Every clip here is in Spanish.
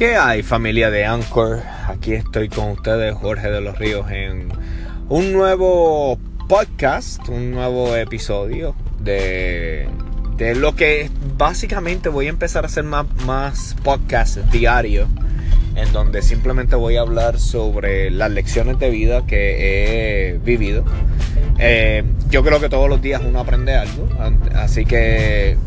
¿Qué hay familia de Anchor? Aquí estoy con ustedes, Jorge de los Ríos, en un nuevo podcast, un nuevo episodio de, de lo que básicamente voy a empezar a hacer más, más podcasts diarios, en donde simplemente voy a hablar sobre las lecciones de vida que he vivido. Eh, yo creo que todos los días uno aprende algo, así que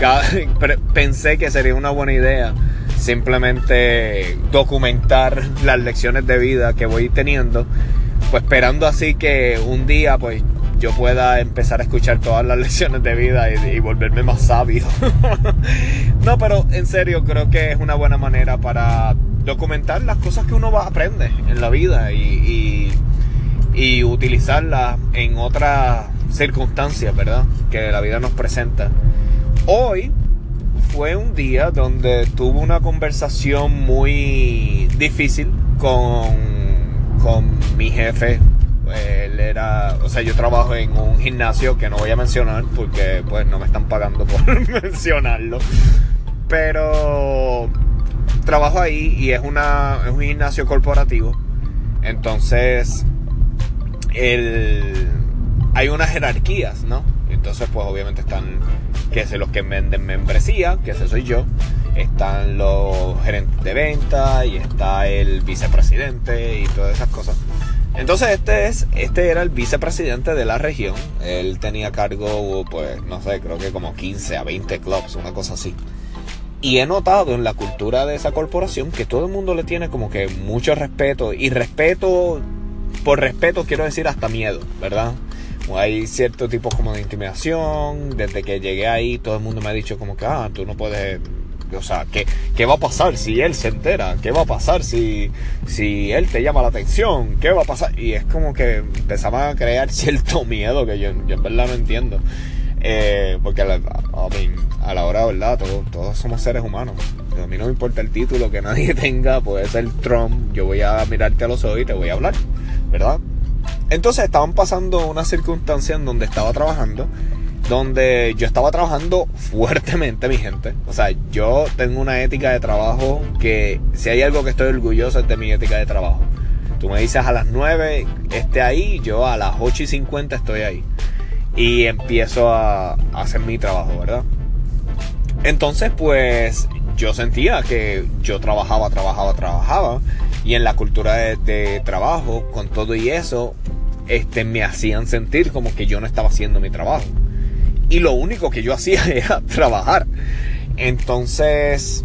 pensé que sería una buena idea simplemente documentar las lecciones de vida que voy teniendo, pues esperando así que un día pues yo pueda empezar a escuchar todas las lecciones de vida y, volverme más sabio. no, pero en serio creo que es una buena manera para documentar las cosas que uno va a aprender en la vida y, y utilizarlas en otras circunstancias, ¿verdad? Que la vida nos presenta. Hoy fue un día donde tuve una conversación muy difícil con, con mi jefe. Él era, o sea, yo trabajo en un gimnasio que no voy a mencionar porque pues no me están pagando por mencionarlo. Pero trabajo ahí y es, una, es un gimnasio corporativo. Entonces, el, hay unas jerarquías, ¿no? Entonces, pues obviamente están que es los que venden membresía, que ese soy yo. Están los gerentes de venta y está el vicepresidente y todas esas cosas. Entonces este es, este era el vicepresidente de la región. Él tenía cargo, pues, no sé, creo que como 15 a 20 clubs, una cosa así. Y he notado en la cultura de esa corporación que todo el mundo le tiene como que mucho respeto. Y respeto, por respeto quiero decir hasta miedo, ¿verdad? Hay cierto tipo como de intimidación. Desde que llegué ahí, todo el mundo me ha dicho como que, ah, tú no puedes... O sea, ¿qué, ¿qué va a pasar si él se entera? ¿Qué va a pasar si, si él te llama la atención? ¿Qué va a pasar? Y es como que empezaba a crear cierto miedo que yo, yo en verdad no entiendo. Eh, porque a la, a la hora, ¿verdad? Todos, todos somos seres humanos. A mí no me importa el título que nadie tenga, puede ser Trump. Yo voy a mirarte a los ojos y te voy a hablar, ¿verdad? Entonces estaban pasando una circunstancia en donde estaba trabajando, donde yo estaba trabajando fuertemente, mi gente. O sea, yo tengo una ética de trabajo que si hay algo que estoy orgulloso es de mi ética de trabajo. Tú me dices a las 9 esté ahí, yo a las 8 y 50 estoy ahí. Y empiezo a, hacer mi trabajo, ¿verdad? Entonces, pues yo sentía que yo trabajaba, trabajaba, trabajaba. Y en la cultura de, trabajo, con todo y eso, este, me hacían sentir como que yo no estaba haciendo mi trabajo. Y lo único que yo hacía era trabajar. Entonces,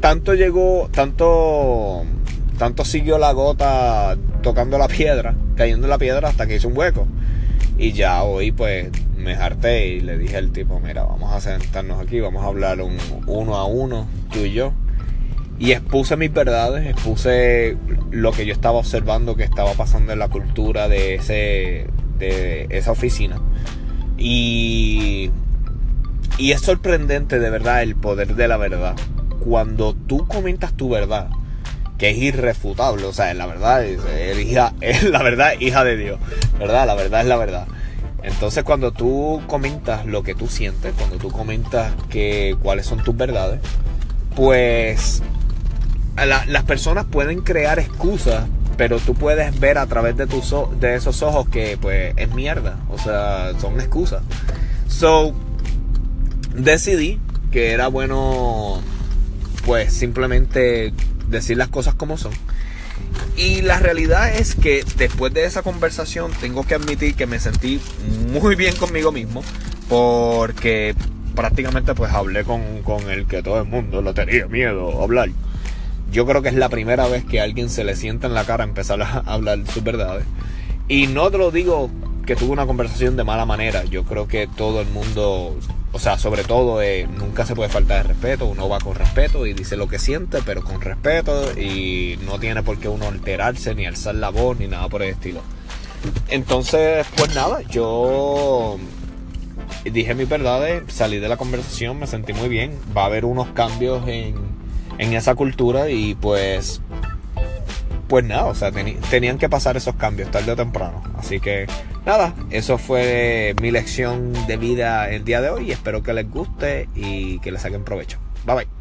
tanto llegó, tanto, tanto siguió la gota tocando la piedra, cayendo en la piedra hasta que hizo un hueco. Y ya hoy pues me harté y le dije al tipo, mira, vamos a sentarnos aquí, vamos a hablar un, uno a uno, tú y yo y expuse mis verdades, expuse lo que yo estaba observando que estaba pasando en la cultura de, ese, de esa oficina. Y, y es sorprendente de verdad el poder de la verdad. Cuando tú comentas tu verdad, que es irrefutable, o sea, la verdad es, hija, es la verdad hija de Dios, ¿verdad? La verdad es la verdad. Entonces cuando tú comentas lo que tú sientes, cuando tú comentas que cuáles son tus verdades, pues las personas pueden crear excusas, pero tú puedes ver a través de, tus de esos ojos que pues es mierda, o sea, son excusas. So, decidí que era bueno pues simplemente decir las cosas como son. Y la realidad es que después de esa conversación tengo que admitir que me sentí muy bien conmigo mismo porque prácticamente pues hablé con, con el que todo el mundo le tenía miedo a hablar yo creo que es la primera vez que a alguien se le sienta en la cara empezar a hablar sus verdades. Y no te lo digo que tuve una conversación de mala manera. Yo creo que todo el mundo, o sea, sobre todo, eh, nunca se puede faltar de respeto. Uno va con respeto y dice lo que siente, pero con respeto. Y no tiene por qué uno alterarse, ni alzar la voz, ni nada por el estilo. Entonces, pues nada, yo dije mis verdades, salí de la conversación, me sentí muy bien. Va a haber unos cambios en en esa cultura y pues pues nada, o sea, tenían que pasar esos cambios tarde o temprano. Así que nada, eso fue mi lección de vida el día de hoy. Espero que les guste y que les saquen provecho. Bye bye.